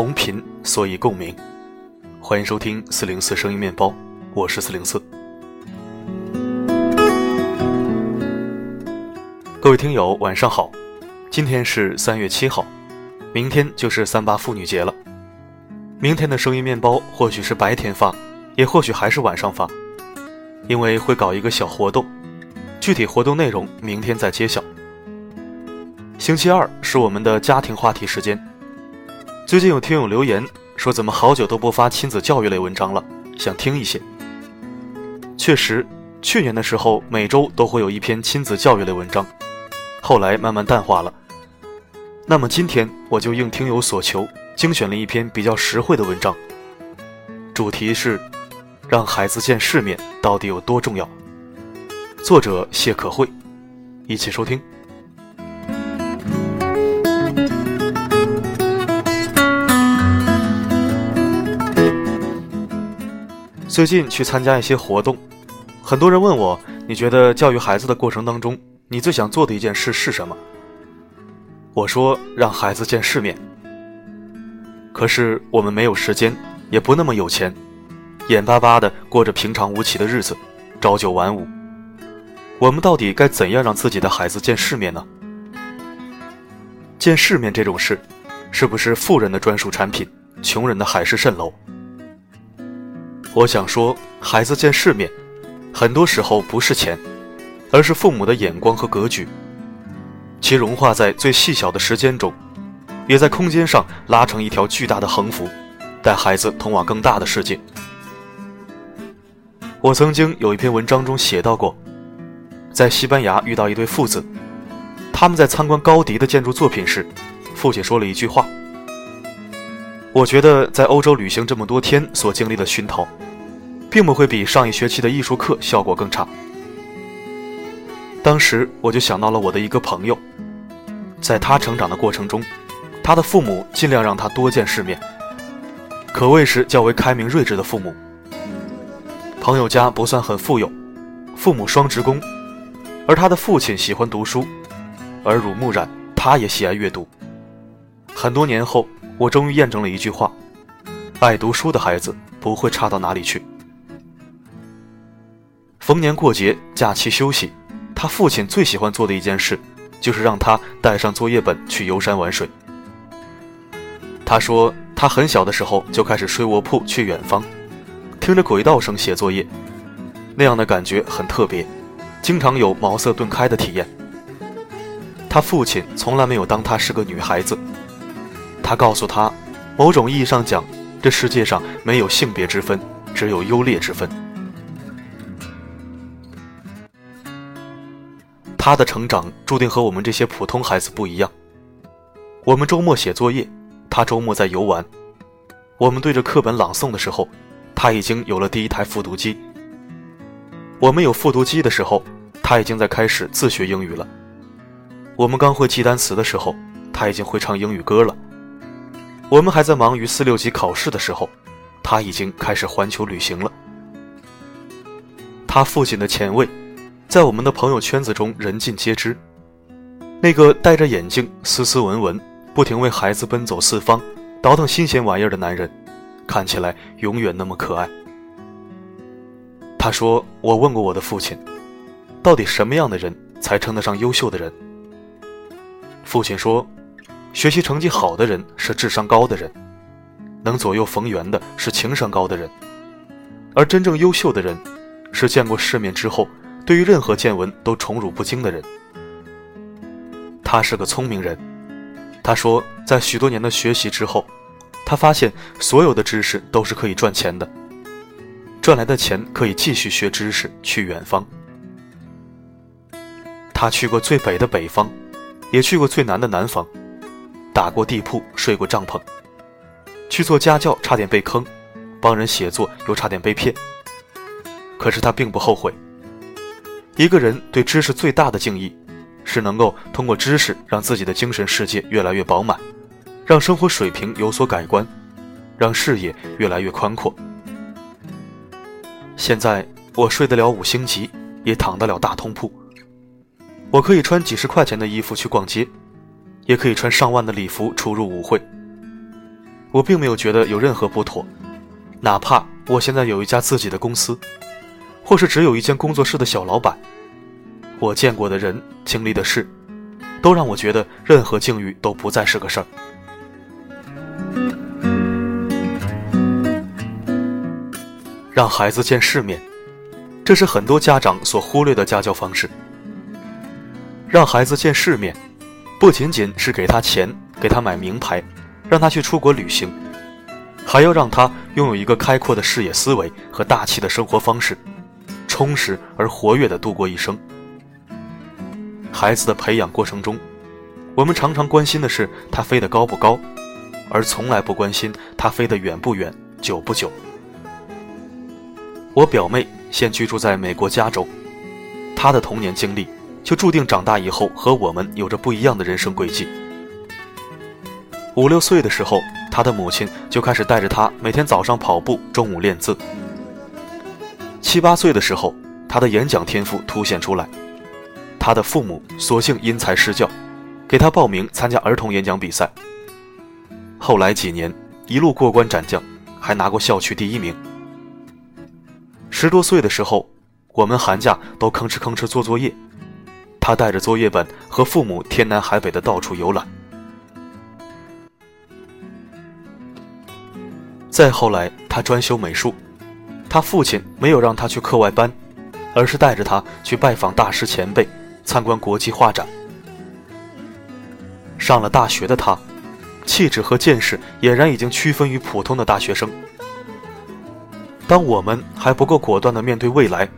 同频，所以共鸣。欢迎收听四零四声音面包，我是四零四。各位听友，晚上好。今天是三月七号，明天就是三八妇女节了。明天的声音面包或许是白天发，也或许还是晚上发，因为会搞一个小活动，具体活动内容明天再揭晓。星期二是我们的家庭话题时间。最近有听友留言说，怎么好久都不发亲子教育类文章了，想听一些。确实，去年的时候每周都会有一篇亲子教育类文章，后来慢慢淡化了。那么今天我就应听友所求，精选了一篇比较实惠的文章。主题是，让孩子见世面到底有多重要？作者谢可慧，一起收听。最近去参加一些活动，很多人问我，你觉得教育孩子的过程当中，你最想做的一件事是什么？我说让孩子见世面，可是我们没有时间，也不那么有钱，眼巴巴的过着平常无奇的日子，朝九晚五。我们到底该怎样让自己的孩子见世面呢？见世面这种事，是不是富人的专属产品，穷人的海市蜃楼？我想说，孩子见世面，很多时候不是钱，而是父母的眼光和格局。其融化在最细小的时间中，也在空间上拉成一条巨大的横幅，带孩子通往更大的世界。我曾经有一篇文章中写到过，在西班牙遇到一对父子，他们在参观高迪的建筑作品时，父亲说了一句话。我觉得在欧洲旅行这么多天所经历的熏陶，并不会比上一学期的艺术课效果更差。当时我就想到了我的一个朋友。在他成长的过程中，他的父母尽量让他多见世面，可谓是较为开明睿智的父母。朋友家不算很富有，父母双职工，而他的父亲喜欢读书，耳濡目染，他也喜爱阅读。很多年后，我终于验证了一句话：爱读书的孩子不会差到哪里去。逢年过节、假期休息，他父亲最喜欢做的一件事。就是让他带上作业本去游山玩水。他说，他很小的时候就开始睡卧铺去远方，听着轨道声写作业，那样的感觉很特别，经常有茅塞顿开的体验。他父亲从来没有当她是个女孩子，他告诉他，某种意义上讲，这世界上没有性别之分，只有优劣之分。他的成长注定和我们这些普通孩子不一样。我们周末写作业，他周末在游玩；我们对着课本朗诵的时候，他已经有了第一台复读机；我们有复读机的时候，他已经在开始自学英语了；我们刚会记单词的时候，他已经会唱英语歌了；我们还在忙于四六级考试的时候，他已经开始环球旅行了。他父亲的前卫。在我们的朋友圈子中，人尽皆知。那个戴着眼镜、斯斯文文、不停为孩子奔走四方、倒腾新鲜玩意儿的男人，看起来永远那么可爱。他说：“我问过我的父亲，到底什么样的人才称得上优秀的人？”父亲说：“学习成绩好的人是智商高的人，能左右逢源的是情商高的人，而真正优秀的人，是见过世面之后。”对于任何见闻都宠辱不惊的人，他是个聪明人。他说，在许多年的学习之后，他发现所有的知识都是可以赚钱的，赚来的钱可以继续学知识去远方。他去过最北的北方，也去过最南的南方，打过地铺，睡过帐篷，去做家教差点被坑，帮人写作又差点被骗。可是他并不后悔。一个人对知识最大的敬意，是能够通过知识让自己的精神世界越来越饱满，让生活水平有所改观，让视野越来越宽阔。现在我睡得了五星级，也躺得了大通铺。我可以穿几十块钱的衣服去逛街，也可以穿上万的礼服出入舞会。我并没有觉得有任何不妥，哪怕我现在有一家自己的公司，或是只有一间工作室的小老板，我见过的人、经历的事，都让我觉得任何境遇都不再是个事儿。让孩子见世面，这是很多家长所忽略的家教方式。让孩子见世面，不仅仅是给他钱，给他买名牌，让他去出国旅行，还要让他拥有一个开阔的视野、思维和大气的生活方式，充实而活跃地度过一生。孩子的培养过程中，我们常常关心的是他飞得高不高，而从来不关心他飞得远不远、久不久。我表妹现居住在美国加州，她的童年经历就注定长大以后和我们有着不一样的人生轨迹。五六岁的时候，她的母亲就开始带着她每天早上跑步，中午练字。七八岁的时候，他的演讲天赋凸显出来，他的父母索性因材施教，给他报名参加儿童演讲比赛。后来几年一路过关斩将，还拿过校区第一名。十多岁的时候，我们寒假都吭哧吭哧做作业，他带着作业本和父母天南海北的到处游览。再后来，他专修美术，他父亲没有让他去课外班，而是带着他去拜访大师前辈，参观国际画展。上了大学的他，气质和见识俨然已经区分于普通的大学生。当我们还不够果断地面对未来，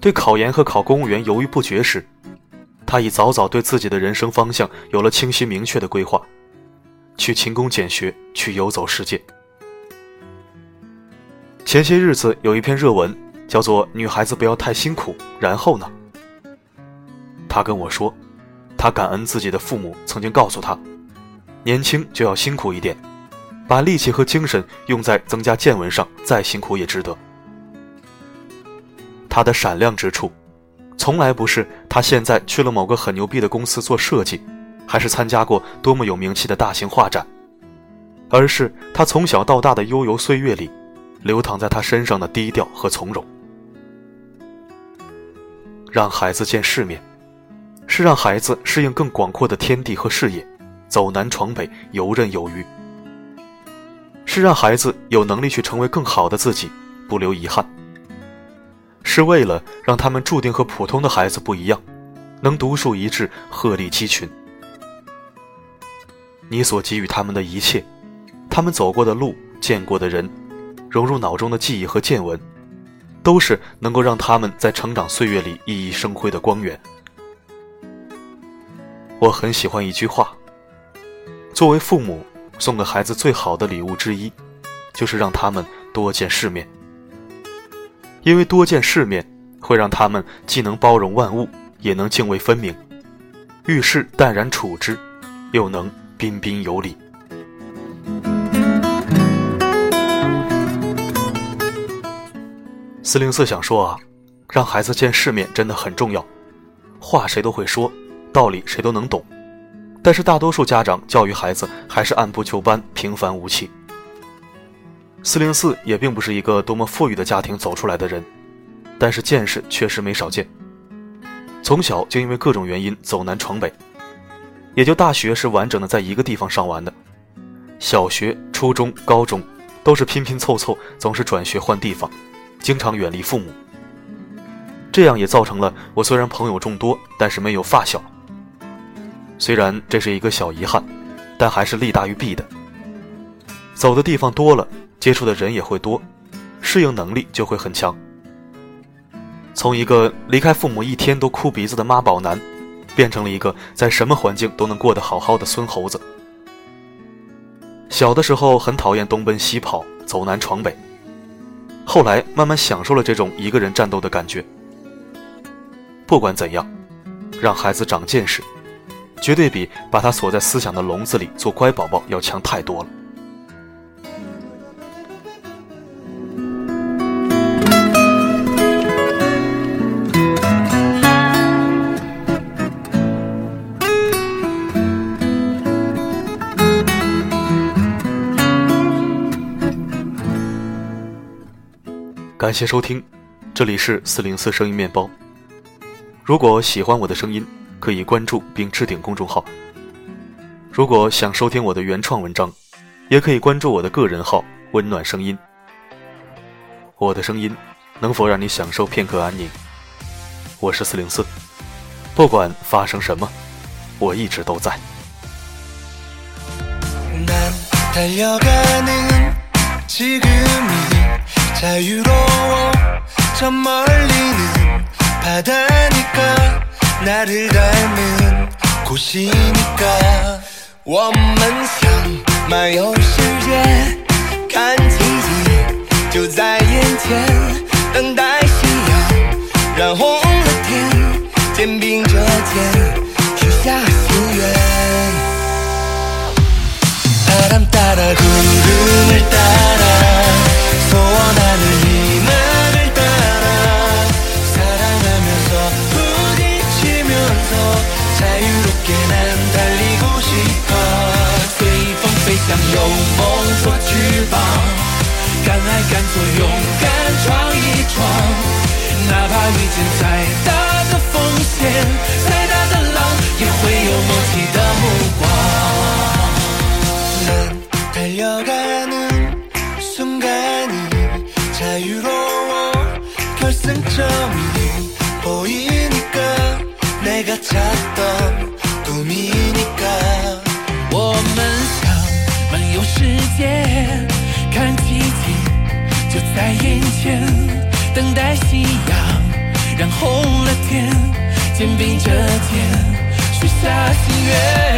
对考研和考公务员犹豫不决时，他已早早对自己的人生方向有了清晰明确的规划，去勤工俭学，去游走世界。前些日子有一篇热文，叫做《女孩子不要太辛苦》，然后呢？他跟我说，他感恩自己的父母曾经告诉他，年轻就要辛苦一点。把力气和精神用在增加见闻上，再辛苦也值得。他的闪亮之处，从来不是他现在去了某个很牛逼的公司做设计，还是参加过多么有名气的大型画展，而是他从小到大的悠游岁月里，流淌在他身上的低调和从容。让孩子见世面，是让孩子适应更广阔的天地和视野，走南闯北，游刃有余。是让孩子有能力去成为更好的自己，不留遗憾。是为了让他们注定和普通的孩子不一样，能独树一帜，鹤立鸡群。你所给予他们的一切，他们走过的路，见过的人，融入脑中的记忆和见闻，都是能够让他们在成长岁月里熠熠生辉的光源。我很喜欢一句话：作为父母。送给孩子最好的礼物之一，就是让他们多见世面。因为多见世面，会让他们既能包容万物，也能泾渭分明；遇事淡然处之，又能彬彬有礼。四零四想说啊，让孩子见世面真的很重要。话谁都会说，道理谁都能懂。但是大多数家长教育孩子还是按部就班、平凡无奇。四零四也并不是一个多么富裕的家庭走出来的人，但是见识确实没少见。从小就因为各种原因走南闯北，也就大学是完整的在一个地方上完的，小学、初中、高中都是拼拼凑凑，总是转学换地方，经常远离父母。这样也造成了我虽然朋友众多，但是没有发小。虽然这是一个小遗憾，但还是利大于弊的。走的地方多了，接触的人也会多，适应能力就会很强。从一个离开父母一天都哭鼻子的妈宝男，变成了一个在什么环境都能过得好好的孙猴子。小的时候很讨厌东奔西跑、走南闯北，后来慢慢享受了这种一个人战斗的感觉。不管怎样，让孩子长见识。绝对比把他锁在思想的笼子里做乖宝宝要强太多了。感谢收听，这里是四零四声音面包。如果喜欢我的声音，可以关注并置顶公众号。如果想收听我的原创文章，也可以关注我的个人号“温暖声音”。我的声音能否让你享受片刻安宁？我是四零四，不管发生什么，我一直都在。 자유로워 저 멀리는 바다니까 나를 닮은 곳이니까 我们想漫游世界看奇迹就在眼前 风飞翔有梦做翅膀敢爱敢做勇敢闯一闯哪怕遇见再大的风险再大的浪也会有默契的目光난 달려가는 순간이 자유로워 결승점이 보이니까 내가 찾던 꿈이니까 我们 有时间看奇迹就在眼前等待夕阳染红了天肩并着肩许下心愿。